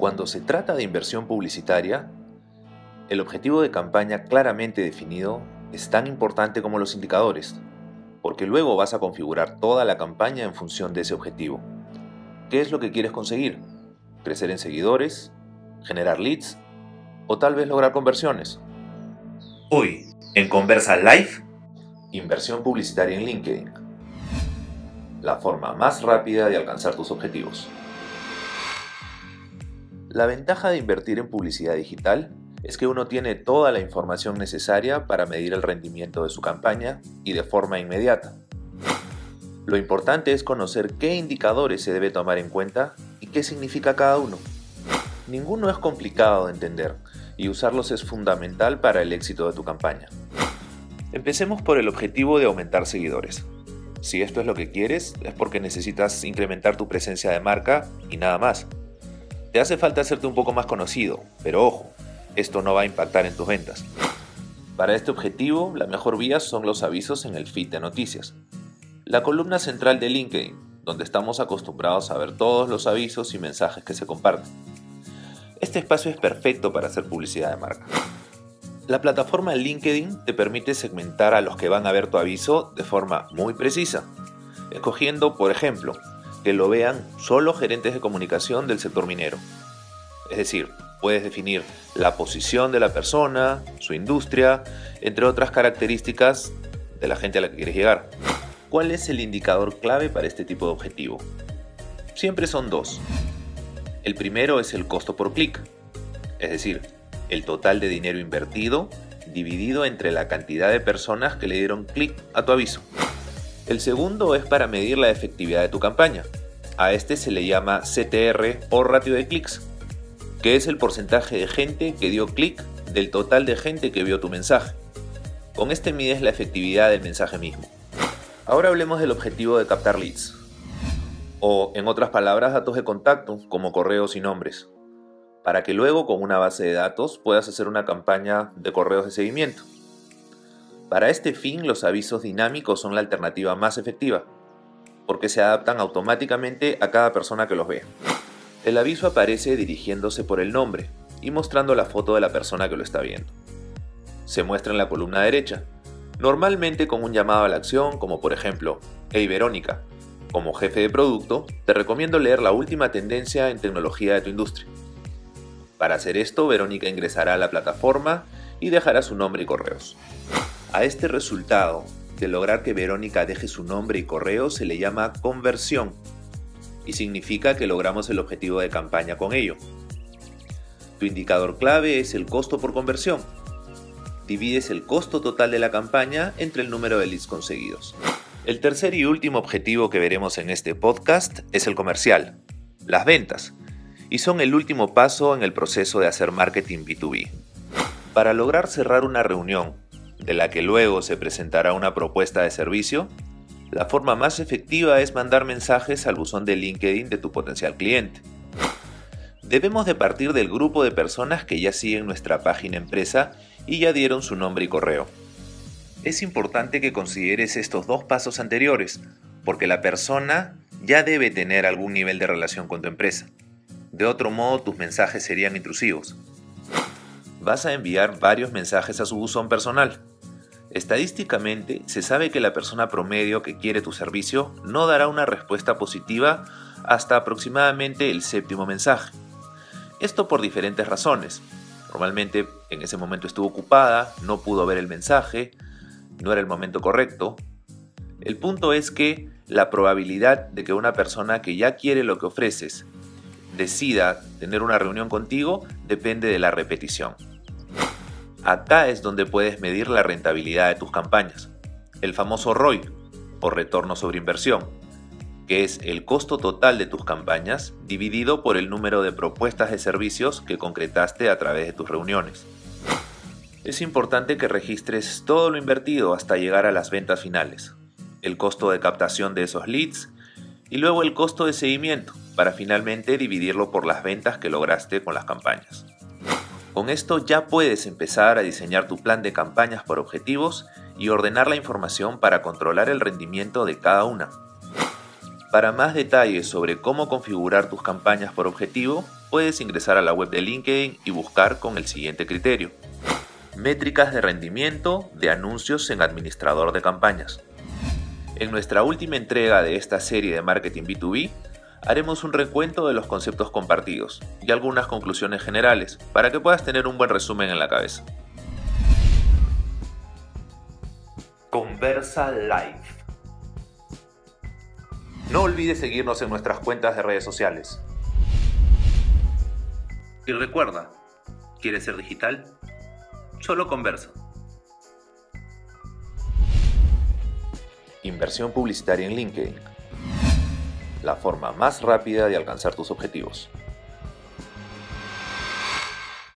Cuando se trata de inversión publicitaria, el objetivo de campaña claramente definido es tan importante como los indicadores, porque luego vas a configurar toda la campaña en función de ese objetivo. ¿Qué es lo que quieres conseguir? ¿Crecer en seguidores? ¿Generar leads? ¿O tal vez lograr conversiones? Hoy, en Conversa Live, inversión publicitaria en LinkedIn. La forma más rápida de alcanzar tus objetivos. La ventaja de invertir en publicidad digital es que uno tiene toda la información necesaria para medir el rendimiento de su campaña y de forma inmediata. Lo importante es conocer qué indicadores se debe tomar en cuenta y qué significa cada uno. Ninguno es complicado de entender y usarlos es fundamental para el éxito de tu campaña. Empecemos por el objetivo de aumentar seguidores. Si esto es lo que quieres, es porque necesitas incrementar tu presencia de marca y nada más. Te hace falta hacerte un poco más conocido, pero ojo, esto no va a impactar en tus ventas. Para este objetivo, la mejor vía son los avisos en el feed de noticias. La columna central de LinkedIn, donde estamos acostumbrados a ver todos los avisos y mensajes que se comparten. Este espacio es perfecto para hacer publicidad de marca. La plataforma LinkedIn te permite segmentar a los que van a ver tu aviso de forma muy precisa, escogiendo, por ejemplo, que lo vean solo gerentes de comunicación del sector minero. Es decir, puedes definir la posición de la persona, su industria, entre otras características de la gente a la que quieres llegar. ¿Cuál es el indicador clave para este tipo de objetivo? Siempre son dos. El primero es el costo por clic, es decir, el total de dinero invertido dividido entre la cantidad de personas que le dieron clic a tu aviso. El segundo es para medir la efectividad de tu campaña. A este se le llama CTR o ratio de clics, que es el porcentaje de gente que dio clic del total de gente que vio tu mensaje. Con este mides la efectividad del mensaje mismo. Ahora hablemos del objetivo de captar leads, o en otras palabras datos de contacto como correos y nombres, para que luego con una base de datos puedas hacer una campaña de correos de seguimiento. Para este fin, los avisos dinámicos son la alternativa más efectiva, porque se adaptan automáticamente a cada persona que los ve. El aviso aparece dirigiéndose por el nombre y mostrando la foto de la persona que lo está viendo. Se muestra en la columna derecha, normalmente con un llamado a la acción como por ejemplo, Hey Verónica, como jefe de producto, te recomiendo leer la última tendencia en tecnología de tu industria. Para hacer esto, Verónica ingresará a la plataforma y dejará su nombre y correos. A este resultado de lograr que Verónica deje su nombre y correo se le llama conversión y significa que logramos el objetivo de campaña con ello. Tu indicador clave es el costo por conversión. Divides el costo total de la campaña entre el número de leads conseguidos. El tercer y último objetivo que veremos en este podcast es el comercial, las ventas, y son el último paso en el proceso de hacer marketing B2B. Para lograr cerrar una reunión de la que luego se presentará una propuesta de servicio, la forma más efectiva es mandar mensajes al buzón de LinkedIn de tu potencial cliente. Debemos de partir del grupo de personas que ya siguen nuestra página empresa y ya dieron su nombre y correo. Es importante que consideres estos dos pasos anteriores, porque la persona ya debe tener algún nivel de relación con tu empresa. De otro modo, tus mensajes serían intrusivos. Vas a enviar varios mensajes a su buzón personal. Estadísticamente, se sabe que la persona promedio que quiere tu servicio no dará una respuesta positiva hasta aproximadamente el séptimo mensaje. Esto por diferentes razones. Normalmente en ese momento estuvo ocupada, no pudo ver el mensaje, no era el momento correcto. El punto es que la probabilidad de que una persona que ya quiere lo que ofreces decida tener una reunión contigo depende de la repetición. Acá es donde puedes medir la rentabilidad de tus campañas. El famoso ROI, o retorno sobre inversión, que es el costo total de tus campañas dividido por el número de propuestas de servicios que concretaste a través de tus reuniones. Es importante que registres todo lo invertido hasta llegar a las ventas finales, el costo de captación de esos leads y luego el costo de seguimiento para finalmente dividirlo por las ventas que lograste con las campañas. Con esto ya puedes empezar a diseñar tu plan de campañas por objetivos y ordenar la información para controlar el rendimiento de cada una. Para más detalles sobre cómo configurar tus campañas por objetivo, puedes ingresar a la web de LinkedIn y buscar con el siguiente criterio. Métricas de rendimiento de anuncios en administrador de campañas. En nuestra última entrega de esta serie de marketing B2B, haremos un recuento de los conceptos compartidos y algunas conclusiones generales para que puedas tener un buen resumen en la cabeza. Conversa Live no olvides seguirnos en nuestras cuentas de redes sociales. Y recuerda, ¿quieres ser digital? Solo conversa. Inversión publicitaria en LinkedIn. La forma más rápida de alcanzar tus objetivos.